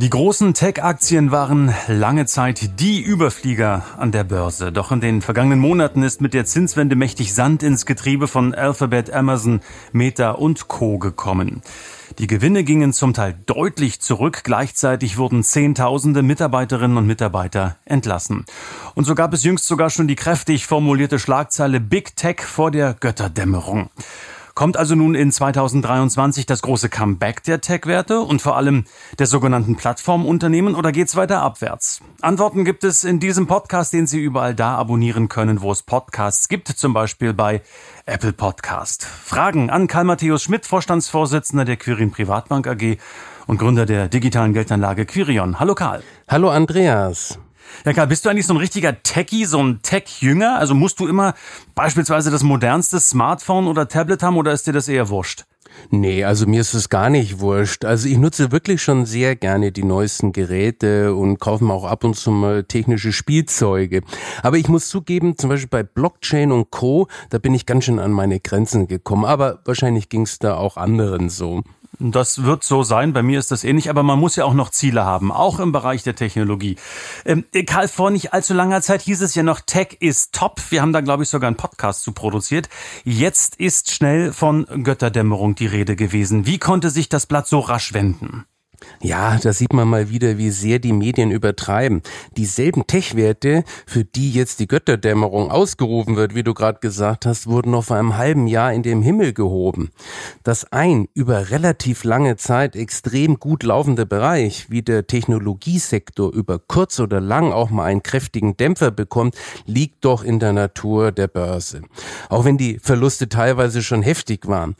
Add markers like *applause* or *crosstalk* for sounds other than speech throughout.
Die großen Tech-Aktien waren lange Zeit die Überflieger an der Börse. Doch in den vergangenen Monaten ist mit der Zinswende mächtig Sand ins Getriebe von Alphabet, Amazon, Meta und Co. gekommen. Die Gewinne gingen zum Teil deutlich zurück. Gleichzeitig wurden Zehntausende Mitarbeiterinnen und Mitarbeiter entlassen. Und so gab es jüngst sogar schon die kräftig formulierte Schlagzeile Big Tech vor der Götterdämmerung. Kommt also nun in 2023 das große Comeback der Tech-Werte und vor allem der sogenannten Plattformunternehmen oder geht's weiter abwärts? Antworten gibt es in diesem Podcast, den Sie überall da abonnieren können, wo es Podcasts gibt, zum Beispiel bei Apple Podcast. Fragen an Karl Matthäus Schmidt, Vorstandsvorsitzender der Quirin Privatbank AG und Gründer der digitalen Geldanlage Quirion. Hallo Karl. Hallo Andreas. Ja, Karl, bist du eigentlich so ein richtiger Techie, so ein Tech-Jünger? Also musst du immer beispielsweise das modernste Smartphone oder Tablet haben oder ist dir das eher wurscht? Nee, also mir ist es gar nicht wurscht. Also ich nutze wirklich schon sehr gerne die neuesten Geräte und kaufe mir auch ab und zu mal technische Spielzeuge. Aber ich muss zugeben, zum Beispiel bei Blockchain und Co., da bin ich ganz schön an meine Grenzen gekommen. Aber wahrscheinlich ging es da auch anderen so. Das wird so sein. Bei mir ist das ähnlich. Aber man muss ja auch noch Ziele haben, auch im Bereich der Technologie. Ähm, Karl, vor nicht allzu langer Zeit hieß es ja noch, Tech ist top. Wir haben da, glaube ich, sogar einen Podcast zu produziert. Jetzt ist schnell von Götterdämmerung die Rede gewesen. Wie konnte sich das Blatt so rasch wenden? Ja, da sieht man mal wieder, wie sehr die Medien übertreiben. Dieselben Tech-Werte, für die jetzt die Götterdämmerung ausgerufen wird, wie du gerade gesagt hast, wurden noch vor einem halben Jahr in den Himmel gehoben. Dass ein über relativ lange Zeit extrem gut laufender Bereich wie der Technologiesektor über kurz oder lang auch mal einen kräftigen Dämpfer bekommt, liegt doch in der Natur der Börse. Auch wenn die Verluste teilweise schon heftig waren.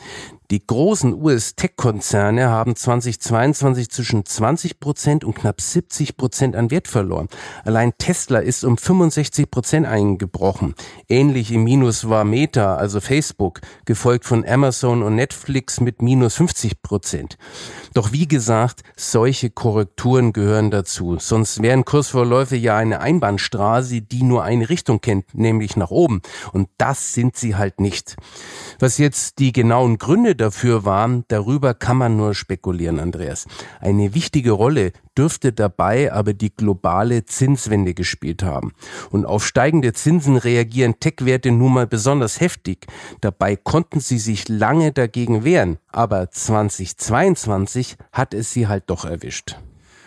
Die großen US-Tech-Konzerne haben 2022 zwischen 20 Prozent und knapp 70 Prozent an Wert verloren. Allein Tesla ist um 65 Prozent eingebrochen. Ähnlich im Minus war Meta, also Facebook, gefolgt von Amazon und Netflix mit minus 50 Prozent. Doch wie gesagt, solche Korrekturen gehören dazu. Sonst wären Kursvorläufe ja eine Einbahnstraße, die nur eine Richtung kennt, nämlich nach oben. Und das sind sie halt nicht. Was jetzt die genauen Gründe dafür waren, darüber kann man nur spekulieren, Andreas. Eine wichtige Rolle dürfte dabei aber die globale Zinswende gespielt haben. Und auf steigende Zinsen reagieren Tech-Werte nun mal besonders heftig. Dabei konnten sie sich lange dagegen wehren, aber 2022 hat es sie halt doch erwischt.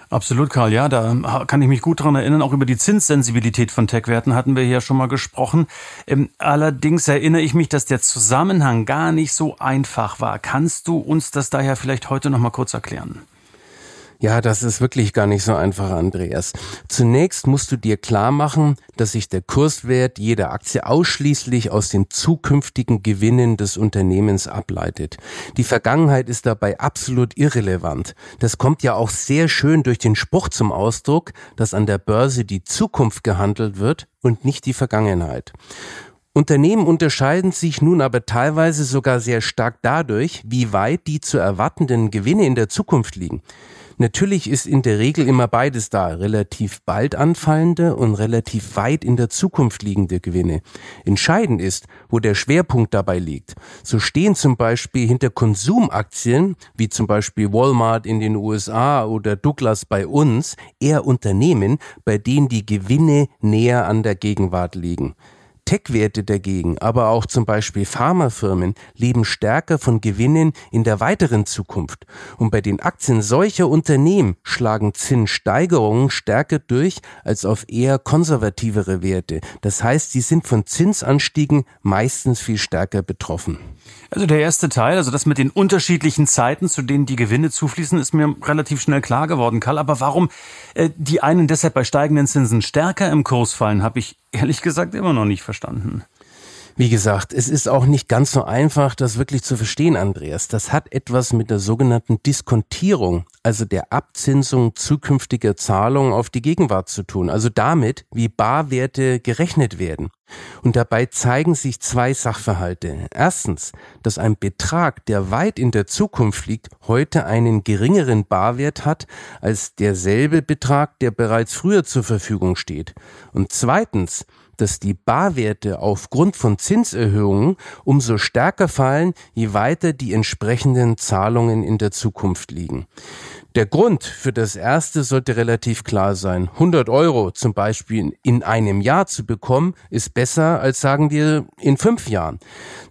Absolut, Karl. Ja, da kann ich mich gut daran erinnern. Auch über die Zinssensibilität von Tech-Werten hatten wir hier schon mal gesprochen. Ähm, allerdings erinnere ich mich, dass der Zusammenhang gar nicht so einfach war. Kannst du uns das daher vielleicht heute noch mal kurz erklären? Ja, das ist wirklich gar nicht so einfach, Andreas. Zunächst musst du dir klar machen, dass sich der Kurswert jeder Aktie ausschließlich aus den zukünftigen Gewinnen des Unternehmens ableitet. Die Vergangenheit ist dabei absolut irrelevant. Das kommt ja auch sehr schön durch den Spruch zum Ausdruck, dass an der Börse die Zukunft gehandelt wird und nicht die Vergangenheit. Unternehmen unterscheiden sich nun aber teilweise sogar sehr stark dadurch, wie weit die zu erwartenden Gewinne in der Zukunft liegen. Natürlich ist in der Regel immer beides da, relativ bald anfallende und relativ weit in der Zukunft liegende Gewinne. Entscheidend ist, wo der Schwerpunkt dabei liegt. So stehen zum Beispiel hinter Konsumaktien, wie zum Beispiel Walmart in den USA oder Douglas bei uns, eher Unternehmen, bei denen die Gewinne näher an der Gegenwart liegen. Tech-Werte dagegen, aber auch zum Beispiel Pharmafirmen, leben stärker von Gewinnen in der weiteren Zukunft. Und bei den Aktien solcher Unternehmen schlagen Zinssteigerungen stärker durch als auf eher konservativere Werte. Das heißt, sie sind von Zinsanstiegen meistens viel stärker betroffen. Also der erste Teil, also das mit den unterschiedlichen Zeiten, zu denen die Gewinne zufließen, ist mir relativ schnell klar geworden, Karl. Aber warum äh, die einen deshalb bei steigenden Zinsen stärker im Kurs fallen, habe ich ehrlich gesagt immer noch nicht verstanden. Wie gesagt, es ist auch nicht ganz so einfach, das wirklich zu verstehen, Andreas. Das hat etwas mit der sogenannten Diskontierung, also der Abzinsung zukünftiger Zahlungen auf die Gegenwart zu tun, also damit, wie Barwerte gerechnet werden. Und dabei zeigen sich zwei Sachverhalte. Erstens, dass ein Betrag, der weit in der Zukunft liegt, heute einen geringeren Barwert hat als derselbe Betrag, der bereits früher zur Verfügung steht. Und zweitens, dass die Barwerte aufgrund von Zinserhöhungen umso stärker fallen, je weiter die entsprechenden Zahlungen in der Zukunft liegen. Der Grund für das erste sollte relativ klar sein. 100 Euro zum Beispiel in einem Jahr zu bekommen, ist besser als sagen wir in fünf Jahren.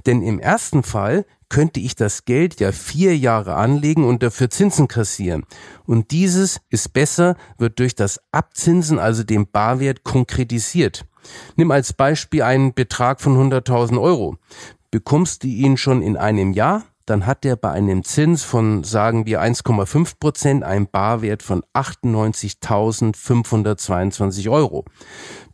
Denn im ersten Fall könnte ich das Geld ja vier Jahre anlegen und dafür Zinsen kassieren. Und dieses ist besser, wird durch das Abzinsen, also dem Barwert, konkretisiert. Nimm als Beispiel einen Betrag von 100.000 Euro. Bekommst du ihn schon in einem Jahr, dann hat der bei einem Zins von, sagen wir, 1,5 Prozent einen Barwert von 98.522 Euro.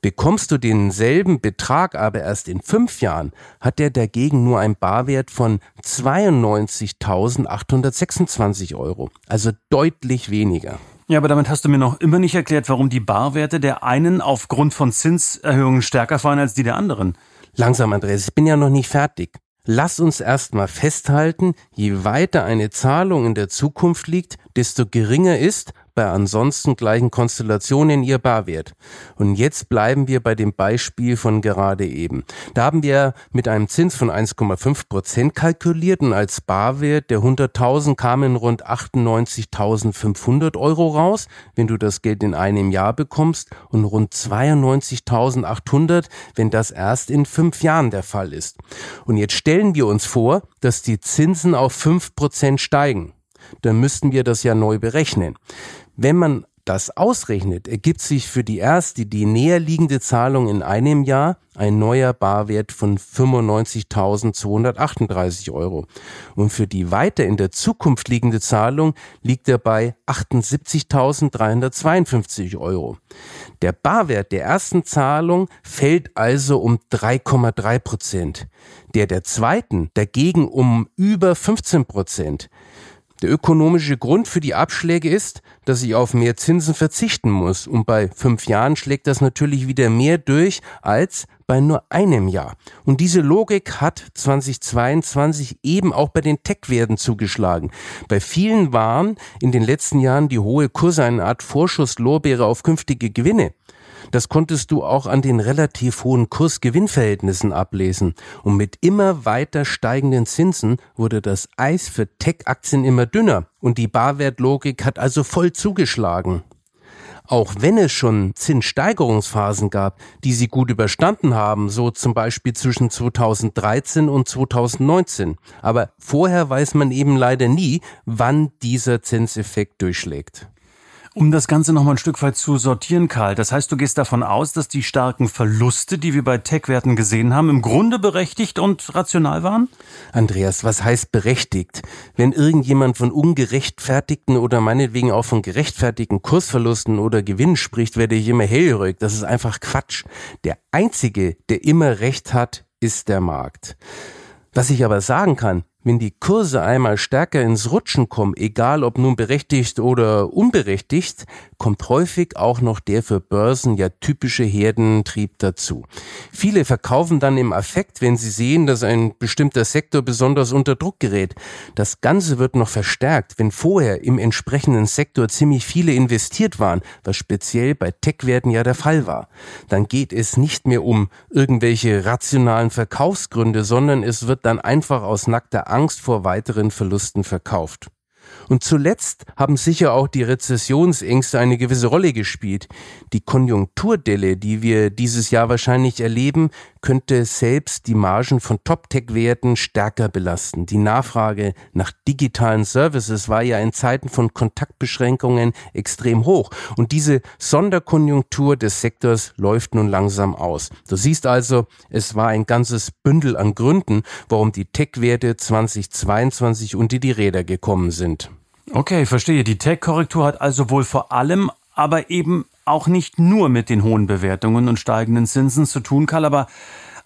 Bekommst du denselben Betrag aber erst in fünf Jahren, hat der dagegen nur einen Barwert von 92.826 Euro. Also deutlich weniger. Ja, aber damit hast du mir noch immer nicht erklärt, warum die Barwerte der einen aufgrund von Zinserhöhungen stärker fallen als die der anderen. Langsam, Andreas, ich bin ja noch nicht fertig. Lass uns erstmal festhalten, je weiter eine Zahlung in der Zukunft liegt, desto geringer ist, bei ansonsten gleichen Konstellationen ihr Barwert. Und jetzt bleiben wir bei dem Beispiel von gerade eben. Da haben wir mit einem Zins von 1,5 Prozent kalkuliert und als Barwert der 100.000 kamen rund 98.500 Euro raus, wenn du das Geld in einem Jahr bekommst und rund 92.800, wenn das erst in fünf Jahren der Fall ist. Und jetzt stellen wir uns vor, dass die Zinsen auf 5 Prozent steigen dann müssten wir das ja neu berechnen. Wenn man das ausrechnet, ergibt sich für die erste, die näher liegende Zahlung in einem Jahr ein neuer Barwert von 95.238 Euro. Und für die weiter in der Zukunft liegende Zahlung liegt er bei 78.352 Euro. Der Barwert der ersten Zahlung fällt also um 3,3 Prozent. Der der zweiten dagegen um über 15 Prozent. Der ökonomische Grund für die Abschläge ist, dass ich auf mehr Zinsen verzichten muss. Und bei fünf Jahren schlägt das natürlich wieder mehr durch als bei nur einem Jahr. Und diese Logik hat 2022 eben auch bei den Tech-Werten zugeschlagen. Bei vielen waren in den letzten Jahren die hohe Kurse eine Art Vorschusslorbeere auf künftige Gewinne. Das konntest du auch an den relativ hohen Kurs-Gewinn-Verhältnissen ablesen. Und mit immer weiter steigenden Zinsen wurde das Eis für Tech-Aktien immer dünner und die Barwertlogik hat also voll zugeschlagen. Auch wenn es schon Zinssteigerungsphasen gab, die sie gut überstanden haben, so zum Beispiel zwischen 2013 und 2019. Aber vorher weiß man eben leider nie, wann dieser Zinseffekt durchschlägt. Um das Ganze nochmal ein Stück weit zu sortieren, Karl, das heißt, du gehst davon aus, dass die starken Verluste, die wir bei Tech-Werten gesehen haben, im Grunde berechtigt und rational waren? Andreas, was heißt berechtigt? Wenn irgendjemand von ungerechtfertigten oder meinetwegen auch von gerechtfertigten Kursverlusten oder Gewinnen spricht, werde ich immer hellhörig. Das ist einfach Quatsch. Der Einzige, der immer Recht hat, ist der Markt. Was ich aber sagen kann, wenn die Kurse einmal stärker ins Rutschen kommen, egal ob nun berechtigt oder unberechtigt, kommt häufig auch noch der für Börsen ja typische Herdentrieb dazu. Viele verkaufen dann im Affekt, wenn sie sehen, dass ein bestimmter Sektor besonders unter Druck gerät. Das Ganze wird noch verstärkt, wenn vorher im entsprechenden Sektor ziemlich viele investiert waren, was speziell bei Tech-Werten ja der Fall war. Dann geht es nicht mehr um irgendwelche rationalen Verkaufsgründe, sondern es wird dann einfach aus nackter Angst vor weiteren Verlusten verkauft. Und zuletzt haben sicher auch die Rezessionsängste eine gewisse Rolle gespielt. Die Konjunkturdelle, die wir dieses Jahr wahrscheinlich erleben, könnte selbst die Margen von Top-Tech-Werten stärker belasten. Die Nachfrage nach digitalen Services war ja in Zeiten von Kontaktbeschränkungen extrem hoch. Und diese Sonderkonjunktur des Sektors läuft nun langsam aus. Du siehst also, es war ein ganzes Bündel an Gründen, warum die Tech-Werte 2022 unter die Räder gekommen sind. Okay, verstehe. Die Tech-Korrektur hat also wohl vor allem, aber eben auch nicht nur mit den hohen Bewertungen und steigenden Zinsen zu tun, Karl, aber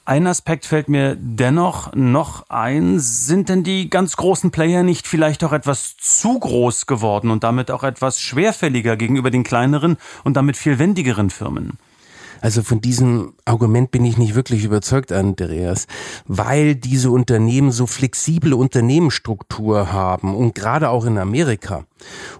Ein Aspekt fällt mir dennoch noch ein. Sind denn die ganz großen Player nicht vielleicht auch etwas zu groß geworden und damit auch etwas schwerfälliger gegenüber den kleineren und damit viel wendigeren Firmen? Also von diesem Argument bin ich nicht wirklich überzeugt, Andreas, weil diese Unternehmen so flexible Unternehmensstruktur haben und gerade auch in Amerika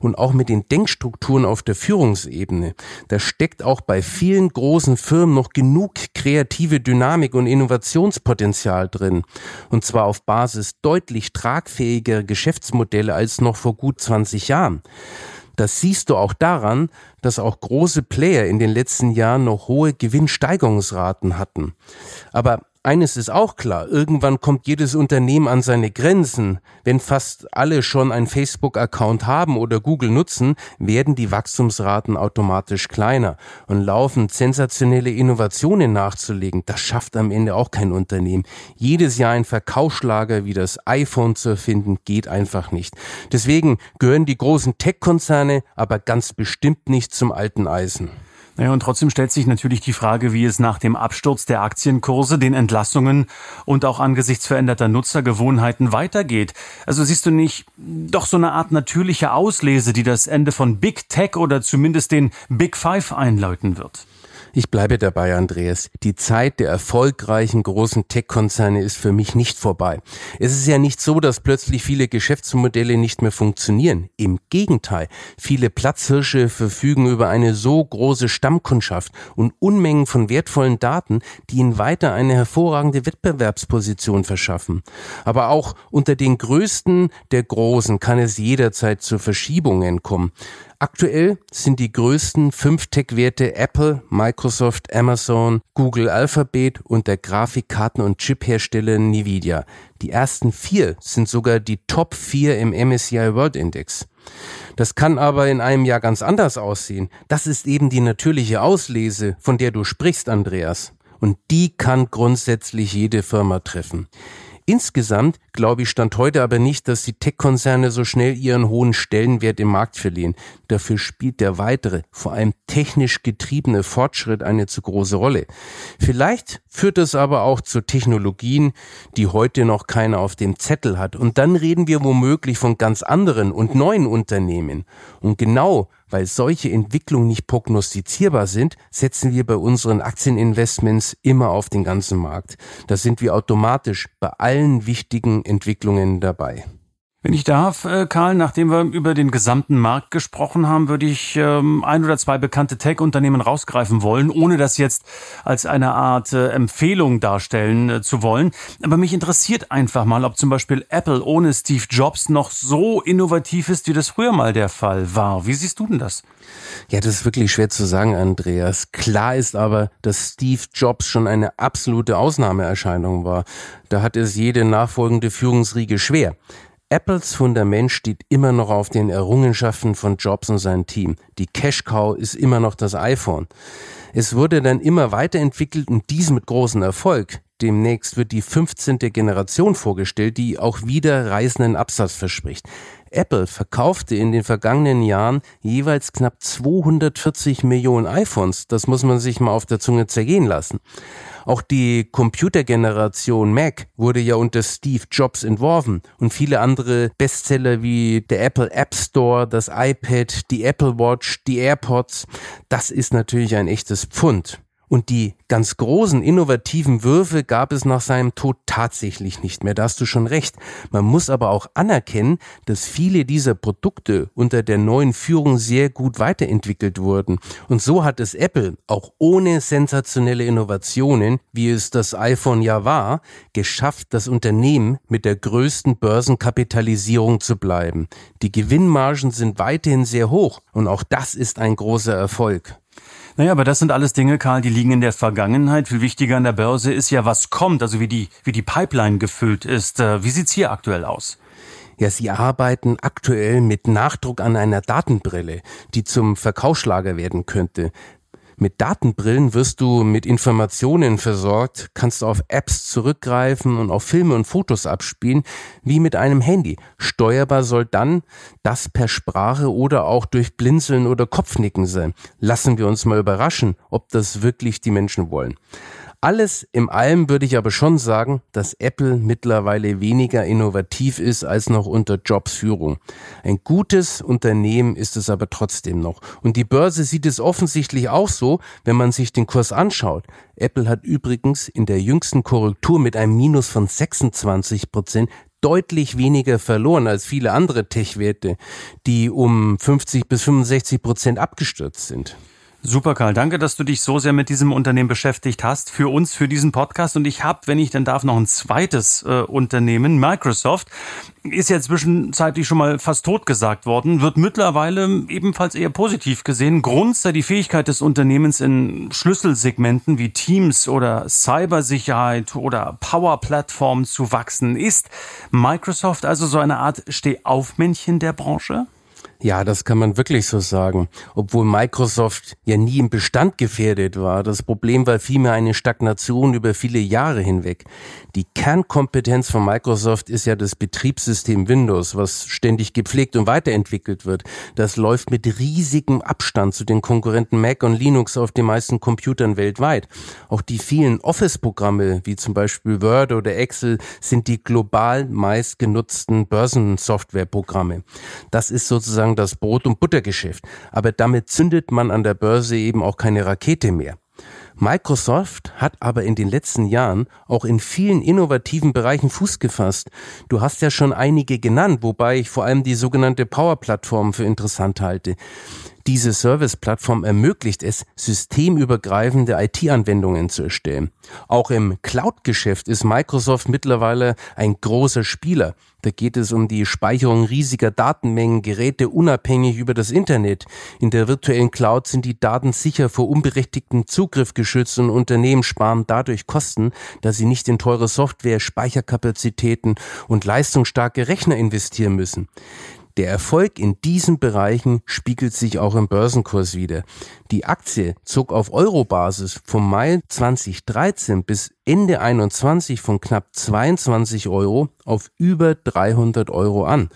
und auch mit den Denkstrukturen auf der Führungsebene, da steckt auch bei vielen großen Firmen noch genug kreative Dynamik und Innovationspotenzial drin. Und zwar auf Basis deutlich tragfähiger Geschäftsmodelle als noch vor gut 20 Jahren. Das siehst du auch daran, dass auch große Player in den letzten Jahren noch hohe Gewinnsteigerungsraten hatten. Aber eines ist auch klar, irgendwann kommt jedes Unternehmen an seine Grenzen. Wenn fast alle schon einen Facebook-Account haben oder Google nutzen, werden die Wachstumsraten automatisch kleiner und laufen sensationelle Innovationen nachzulegen. Das schafft am Ende auch kein Unternehmen. Jedes Jahr ein Verkaufsschlager wie das iPhone zu erfinden, geht einfach nicht. Deswegen gehören die großen Tech-Konzerne aber ganz bestimmt nicht zum alten Eisen. Naja, und trotzdem stellt sich natürlich die Frage, wie es nach dem Absturz der Aktienkurse, den Entlassungen und auch angesichts veränderter Nutzergewohnheiten weitergeht. Also siehst du nicht doch so eine Art natürliche Auslese, die das Ende von Big Tech oder zumindest den Big Five einläuten wird? Ich bleibe dabei, Andreas. Die Zeit der erfolgreichen großen Tech-Konzerne ist für mich nicht vorbei. Es ist ja nicht so, dass plötzlich viele Geschäftsmodelle nicht mehr funktionieren. Im Gegenteil. Viele Platzhirsche verfügen über eine so große Stammkundschaft und Unmengen von wertvollen Daten, die ihnen weiter eine hervorragende Wettbewerbsposition verschaffen. Aber auch unter den größten der Großen kann es jederzeit zu Verschiebungen kommen. Aktuell sind die größten fünf Tech-Werte Apple, Microsoft, Amazon, Google Alphabet und der Grafikkarten- und Chiphersteller Nvidia. Die ersten vier sind sogar die Top 4 im MSCI World Index. Das kann aber in einem Jahr ganz anders aussehen. Das ist eben die natürliche Auslese, von der du sprichst, Andreas. Und die kann grundsätzlich jede Firma treffen. Insgesamt, glaube ich, stand heute aber nicht, dass die Tech-Konzerne so schnell ihren hohen Stellenwert im Markt verlieren. Dafür spielt der weitere, vor allem technisch getriebene Fortschritt eine zu große Rolle. Vielleicht führt es aber auch zu Technologien, die heute noch keiner auf dem Zettel hat. Und dann reden wir womöglich von ganz anderen und neuen Unternehmen. Und genau weil solche Entwicklungen nicht prognostizierbar sind, setzen wir bei unseren Aktieninvestments immer auf den ganzen Markt. Da sind wir automatisch bei allen wichtigen Entwicklungen dabei. Wenn ich darf, äh, Karl, nachdem wir über den gesamten Markt gesprochen haben, würde ich ähm, ein oder zwei bekannte Tech-Unternehmen rausgreifen wollen, ohne das jetzt als eine Art äh, Empfehlung darstellen äh, zu wollen. Aber mich interessiert einfach mal, ob zum Beispiel Apple ohne Steve Jobs noch so innovativ ist, wie das früher mal der Fall war. Wie siehst du denn das? Ja, das ist wirklich schwer zu sagen, Andreas. Klar ist aber, dass Steve Jobs schon eine absolute Ausnahmeerscheinung war. Da hat es jede nachfolgende Führungsriege schwer. Apples Fundament steht immer noch auf den Errungenschaften von Jobs und seinem Team. Die Cash Cow ist immer noch das iPhone. Es wurde dann immer weiterentwickelt und dies mit großem Erfolg. Demnächst wird die 15. Generation vorgestellt, die auch wieder reißenden Absatz verspricht. Apple verkaufte in den vergangenen Jahren jeweils knapp 240 Millionen iPhones. Das muss man sich mal auf der Zunge zergehen lassen. Auch die Computergeneration Mac wurde ja unter Steve Jobs entworfen und viele andere Bestseller wie der Apple App Store, das iPad, die Apple Watch, die AirPods, das ist natürlich ein echtes Pfund. Und die ganz großen innovativen Würfe gab es nach seinem Tod tatsächlich nicht mehr. Da hast du schon recht. Man muss aber auch anerkennen, dass viele dieser Produkte unter der neuen Führung sehr gut weiterentwickelt wurden. Und so hat es Apple auch ohne sensationelle Innovationen, wie es das iPhone ja war, geschafft, das Unternehmen mit der größten Börsenkapitalisierung zu bleiben. Die Gewinnmargen sind weiterhin sehr hoch und auch das ist ein großer Erfolg. Naja, aber das sind alles Dinge, Karl, die liegen in der Vergangenheit. Viel wichtiger an der Börse ist ja, was kommt, also wie die, wie die Pipeline gefüllt ist. Äh, wie sieht's hier aktuell aus? Ja, sie arbeiten aktuell mit Nachdruck an einer Datenbrille, die zum Verkaufsschlager werden könnte. Mit Datenbrillen wirst du mit Informationen versorgt, kannst auf Apps zurückgreifen und auf Filme und Fotos abspielen, wie mit einem Handy. Steuerbar soll dann das per Sprache oder auch durch Blinzeln oder Kopfnicken sein. Lassen wir uns mal überraschen, ob das wirklich die Menschen wollen. Alles im allem würde ich aber schon sagen, dass Apple mittlerweile weniger innovativ ist als noch unter Jobs Führung. Ein gutes Unternehmen ist es aber trotzdem noch. Und die Börse sieht es offensichtlich auch so, wenn man sich den Kurs anschaut. Apple hat übrigens in der jüngsten Korrektur mit einem Minus von 26 Prozent deutlich weniger verloren als viele andere Tech-Werte, die um 50 bis 65 Prozent abgestürzt sind. Super, Karl. Danke, dass du dich so sehr mit diesem Unternehmen beschäftigt hast. Für uns, für diesen Podcast. Und ich habe, wenn ich denn darf, noch ein zweites äh, Unternehmen. Microsoft ist ja zwischenzeitlich schon mal fast tot gesagt worden, wird mittlerweile ebenfalls eher positiv gesehen. Grund sei die Fähigkeit des Unternehmens in Schlüsselsegmenten wie Teams oder Cybersicherheit oder Power-Plattformen zu wachsen. Ist Microsoft also so eine Art Stehaufmännchen der Branche? Ja, das kann man wirklich so sagen. Obwohl Microsoft ja nie im Bestand gefährdet war. Das Problem war vielmehr eine Stagnation über viele Jahre hinweg. Die Kernkompetenz von Microsoft ist ja das Betriebssystem Windows, was ständig gepflegt und weiterentwickelt wird. Das läuft mit riesigem Abstand zu den Konkurrenten Mac und Linux auf den meisten Computern weltweit. Auch die vielen Office-Programme, wie zum Beispiel Word oder Excel, sind die global meistgenutzten Börsensoftwareprogramme. Das ist sozusagen sozusagen das Brot- und Buttergeschäft. Aber damit zündet man an der Börse eben auch keine Rakete mehr. Microsoft hat aber in den letzten Jahren auch in vielen innovativen Bereichen Fuß gefasst. Du hast ja schon einige genannt, wobei ich vor allem die sogenannte Power-Plattform für interessant halte. Diese Service-Plattform ermöglicht es, systemübergreifende IT-Anwendungen zu erstellen. Auch im Cloud-Geschäft ist Microsoft mittlerweile ein großer Spieler. Da geht es um die Speicherung riesiger Datenmengen, Geräte unabhängig über das Internet. In der virtuellen Cloud sind die Daten sicher vor unberechtigtem Zugriff geschützt und Unternehmen sparen dadurch Kosten, da sie nicht in teure Software, Speicherkapazitäten und leistungsstarke Rechner investieren müssen. Der Erfolg in diesen Bereichen spiegelt sich auch im Börsenkurs wieder. Die Aktie zog auf Eurobasis vom Mai 2013 bis Ende 21 von knapp 22 Euro auf über 300 Euro an.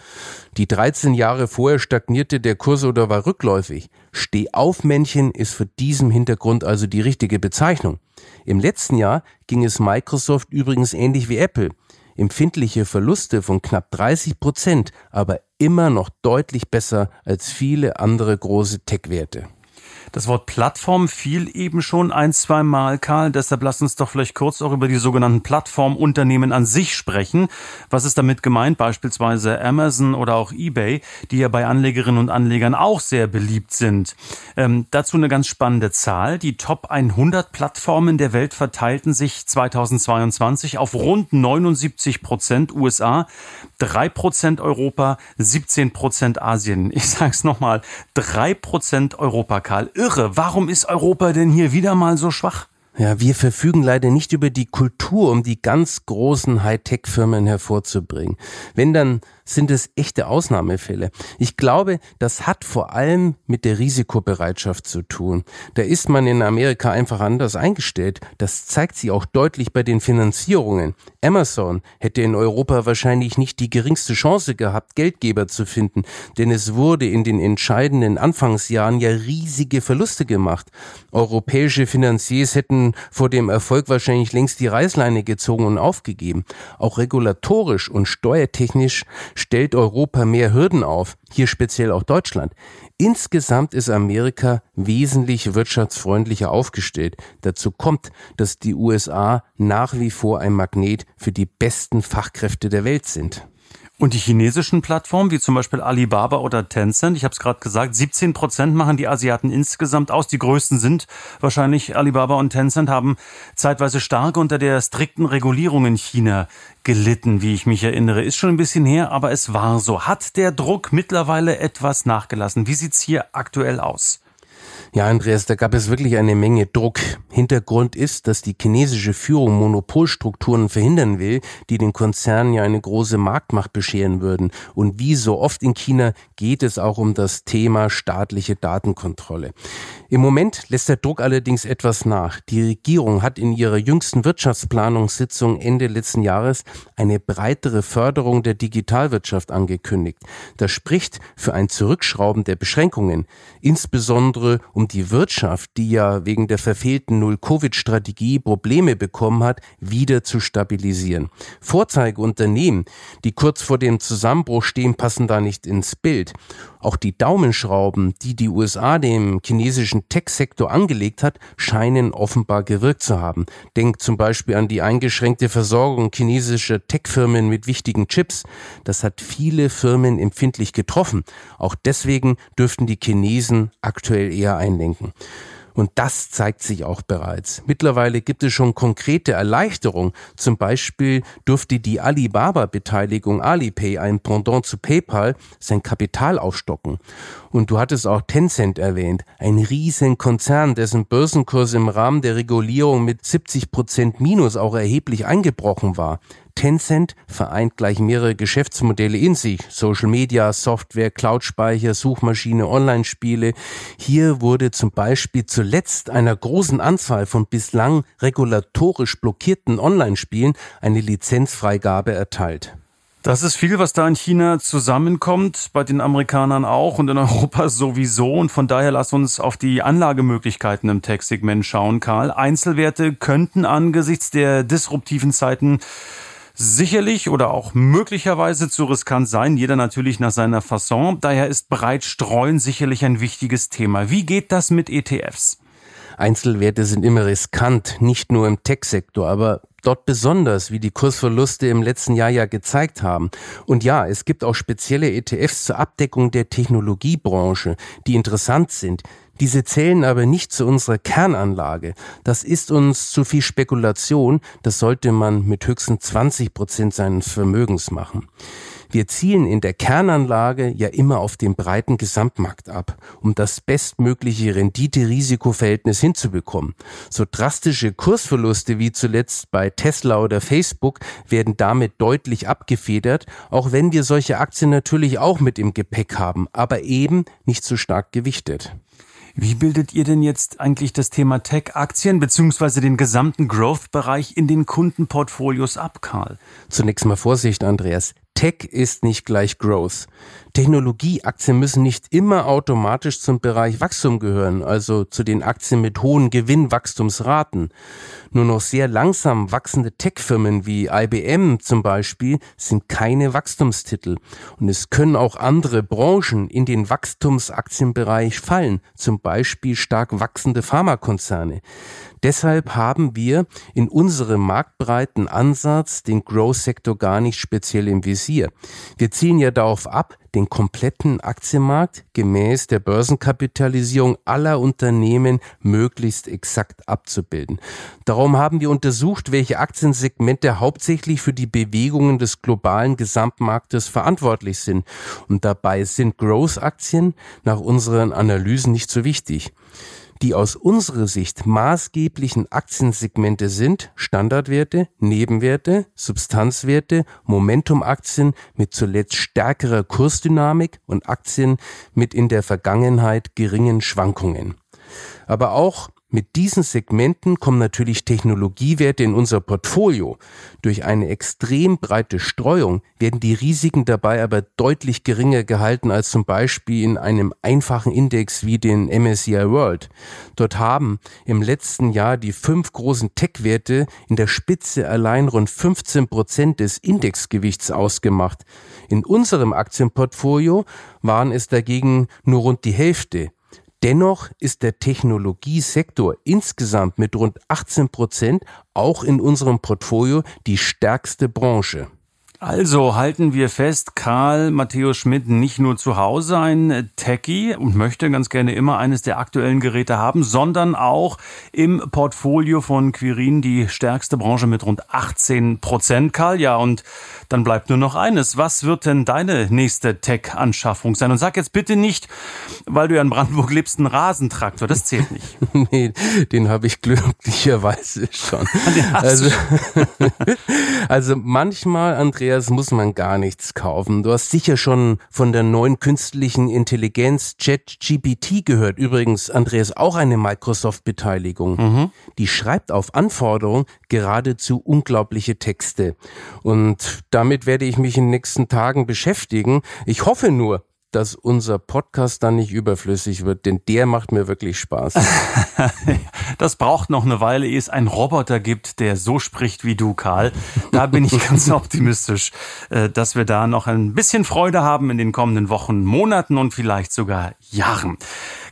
Die 13 Jahre vorher stagnierte der Kurs oder war rückläufig. Stehaufmännchen ist vor diesem Hintergrund also die richtige Bezeichnung. Im letzten Jahr ging es Microsoft übrigens ähnlich wie Apple empfindliche Verluste von knapp 30 Prozent, aber immer noch deutlich besser als viele andere große Tech-Werte. Das Wort Plattform fiel eben schon ein, zwei Mal, Karl. Deshalb lass uns doch vielleicht kurz auch über die sogenannten Plattformunternehmen an sich sprechen. Was ist damit gemeint? Beispielsweise Amazon oder auch eBay, die ja bei Anlegerinnen und Anlegern auch sehr beliebt sind. Ähm, dazu eine ganz spannende Zahl. Die Top 100 Plattformen der Welt verteilten sich 2022 auf rund 79 Prozent USA, 3 Prozent Europa, 17 Prozent Asien. Ich sag's nochmal, 3 Prozent Europa, Karl irre. Warum ist Europa denn hier wieder mal so schwach? Ja, wir verfügen leider nicht über die Kultur, um die ganz großen Hightech-Firmen hervorzubringen. Wenn dann sind es echte Ausnahmefälle. Ich glaube, das hat vor allem mit der Risikobereitschaft zu tun. Da ist man in Amerika einfach anders eingestellt. Das zeigt sich auch deutlich bei den Finanzierungen. Amazon hätte in Europa wahrscheinlich nicht die geringste Chance gehabt, Geldgeber zu finden, denn es wurde in den entscheidenden Anfangsjahren ja riesige Verluste gemacht. Europäische Finanziers hätten vor dem Erfolg wahrscheinlich längst die Reißleine gezogen und aufgegeben. Auch regulatorisch und steuertechnisch stellt Europa mehr Hürden auf, hier speziell auch Deutschland. Insgesamt ist Amerika wesentlich wirtschaftsfreundlicher aufgestellt. Dazu kommt, dass die USA nach wie vor ein Magnet für die besten Fachkräfte der Welt sind. Und die chinesischen Plattformen, wie zum Beispiel Alibaba oder Tencent, ich habe es gerade gesagt, 17 Prozent machen die Asiaten insgesamt aus. Die größten sind wahrscheinlich Alibaba und Tencent, haben zeitweise stark unter der strikten Regulierung in China gelitten, wie ich mich erinnere. Ist schon ein bisschen her, aber es war so. Hat der Druck mittlerweile etwas nachgelassen? Wie sieht's hier aktuell aus? Ja, Andreas, da gab es wirklich eine Menge Druck. Hintergrund ist, dass die chinesische Führung Monopolstrukturen verhindern will, die den Konzernen ja eine große Marktmacht bescheren würden. Und wie so oft in China geht es auch um das Thema staatliche Datenkontrolle. Im Moment lässt der Druck allerdings etwas nach. Die Regierung hat in ihrer jüngsten Wirtschaftsplanungssitzung Ende letzten Jahres eine breitere Förderung der Digitalwirtschaft angekündigt. Das spricht für ein Zurückschrauben der Beschränkungen, insbesondere um die Wirtschaft, die ja wegen der verfehlten Null-Covid-Strategie Probleme bekommen hat, wieder zu stabilisieren. Vorzeigeunternehmen, die kurz vor dem Zusammenbruch stehen, passen da nicht ins Bild. Auch die Daumenschrauben, die die USA dem chinesischen Tech-Sektor angelegt hat, scheinen offenbar gewirkt zu haben. Denkt zum Beispiel an die eingeschränkte Versorgung chinesischer Tech-Firmen mit wichtigen Chips. Das hat viele Firmen empfindlich getroffen. Auch deswegen dürften die Chinesen aktuell eher einlenken. Und das zeigt sich auch bereits. Mittlerweile gibt es schon konkrete Erleichterungen. Zum Beispiel durfte die Alibaba-Beteiligung Alipay, ein Pendant zu PayPal, sein Kapital aufstocken. Und du hattest auch Tencent erwähnt, ein riesen Konzern, dessen Börsenkurs im Rahmen der Regulierung mit 70 Prozent Minus auch erheblich eingebrochen war. Tencent vereint gleich mehrere Geschäftsmodelle in sich. Social Media, Software, Cloud-Speicher, Suchmaschine, Online-Spiele. Hier wurde zum Beispiel zuletzt einer großen Anzahl von bislang regulatorisch blockierten Online-Spielen eine Lizenzfreigabe erteilt. Das ist viel, was da in China zusammenkommt, bei den Amerikanern auch und in Europa *laughs* sowieso. Und von daher lass uns auf die Anlagemöglichkeiten im Tech-Segment schauen, Karl. Einzelwerte könnten angesichts der disruptiven Zeiten sicherlich oder auch möglicherweise zu riskant sein, jeder natürlich nach seiner Fasson. Daher ist breit streuen sicherlich ein wichtiges Thema. Wie geht das mit ETFs? Einzelwerte sind immer riskant, nicht nur im Tech-Sektor, aber dort besonders, wie die Kursverluste im letzten Jahr ja gezeigt haben. Und ja, es gibt auch spezielle ETFs zur Abdeckung der Technologiebranche, die interessant sind. Diese zählen aber nicht zu unserer Kernanlage. Das ist uns zu viel Spekulation. Das sollte man mit höchstens 20 Prozent seines Vermögens machen. Wir zielen in der Kernanlage ja immer auf den breiten Gesamtmarkt ab, um das bestmögliche Rendite-Risiko-Verhältnis hinzubekommen. So drastische Kursverluste wie zuletzt bei Tesla oder Facebook werden damit deutlich abgefedert, auch wenn wir solche Aktien natürlich auch mit im Gepäck haben, aber eben nicht so stark gewichtet. Wie bildet ihr denn jetzt eigentlich das Thema Tech-Aktien beziehungsweise den gesamten Growth-Bereich in den Kundenportfolios ab, Karl? Zunächst mal Vorsicht, Andreas. Tech ist nicht gleich Growth. Technologieaktien müssen nicht immer automatisch zum Bereich Wachstum gehören, also zu den Aktien mit hohen Gewinnwachstumsraten. Nur noch sehr langsam wachsende Tech-Firmen wie IBM zum Beispiel sind keine Wachstumstitel. Und es können auch andere Branchen in den Wachstumsaktienbereich fallen, zum Beispiel stark wachsende Pharmakonzerne. Deshalb haben wir in unserem marktbreiten Ansatz den Growth-Sektor gar nicht speziell im Visier. Wir zielen ja darauf ab, den kompletten Aktienmarkt gemäß der Börsenkapitalisierung aller Unternehmen möglichst exakt abzubilden. Darum haben wir untersucht, welche Aktiensegmente hauptsächlich für die Bewegungen des globalen Gesamtmarktes verantwortlich sind. Und dabei sind Growth-Aktien nach unseren Analysen nicht so wichtig. Die aus unserer Sicht maßgeblichen Aktiensegmente sind Standardwerte, Nebenwerte, Substanzwerte, Momentumaktien mit zuletzt stärkerer Kursdynamik und Aktien mit in der Vergangenheit geringen Schwankungen. Aber auch mit diesen Segmenten kommen natürlich Technologiewerte in unser Portfolio. Durch eine extrem breite Streuung werden die Risiken dabei aber deutlich geringer gehalten als zum Beispiel in einem einfachen Index wie den MSCI World. Dort haben im letzten Jahr die fünf großen Tech-Werte in der Spitze allein rund 15 Prozent des Indexgewichts ausgemacht. In unserem Aktienportfolio waren es dagegen nur rund die Hälfte. Dennoch ist der Technologiesektor insgesamt mit rund 18 Prozent auch in unserem Portfolio die stärkste Branche. Also halten wir fest, Karl Matthäus Schmidt nicht nur zu Hause ein Techie und möchte ganz gerne immer eines der aktuellen Geräte haben, sondern auch im Portfolio von Quirin die stärkste Branche mit rund 18 Prozent. Karl, ja, und dann bleibt nur noch eines. Was wird denn deine nächste Tech-Anschaffung sein? Und sag jetzt bitte nicht, weil du ja in Brandenburg lebst, ein Rasentraktor. Das zählt nicht. *laughs* nee, den habe ich glücklicherweise schon. *laughs* Also, *laughs* also manchmal, Andrea, Andreas, muss man gar nichts kaufen. Du hast sicher schon von der neuen künstlichen Intelligenz ChatGPT gehört. Übrigens, Andreas, auch eine Microsoft-Beteiligung. Mhm. Die schreibt auf Anforderung geradezu unglaubliche Texte. Und damit werde ich mich in den nächsten Tagen beschäftigen. Ich hoffe nur, dass unser Podcast dann nicht überflüssig wird, denn der macht mir wirklich Spaß. *laughs* das braucht noch eine Weile, ehe es einen Roboter gibt, der so spricht wie du, Karl. Da bin ich ganz *laughs* optimistisch, äh, dass wir da noch ein bisschen Freude haben in den kommenden Wochen, Monaten und vielleicht sogar Jahren.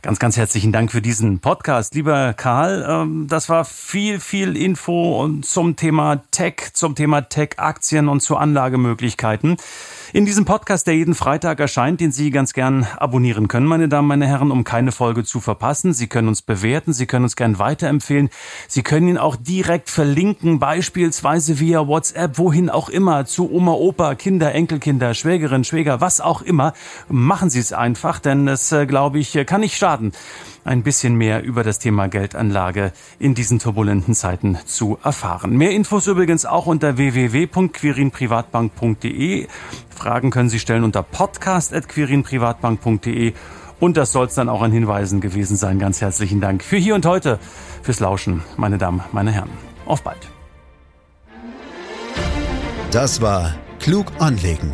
Ganz, ganz herzlichen Dank für diesen Podcast, lieber Karl. Ähm, das war viel, viel Info zum Thema Tech, zum Thema Tech-Aktien und zu Anlagemöglichkeiten. In diesem Podcast, der jeden Freitag erscheint, den Sie ganz gern abonnieren können, meine Damen, meine Herren, um keine Folge zu verpassen. Sie können uns bewerten, Sie können uns gern weiterempfehlen. Sie können ihn auch direkt verlinken, beispielsweise via WhatsApp, wohin auch immer, zu Oma, Opa, Kinder, Enkelkinder, Schwägerin, Schwäger, was auch immer. Machen Sie es einfach, denn es, äh, glaube ich, kann nicht schaden ein bisschen mehr über das Thema Geldanlage in diesen turbulenten Zeiten zu erfahren. Mehr Infos übrigens auch unter www.quirinprivatbank.de. Fragen können Sie stellen unter podcast.quirinprivatbank.de. Und das soll es dann auch an Hinweisen gewesen sein. Ganz herzlichen Dank für hier und heute, fürs Lauschen, meine Damen, meine Herren. Auf bald. Das war Klug anlegen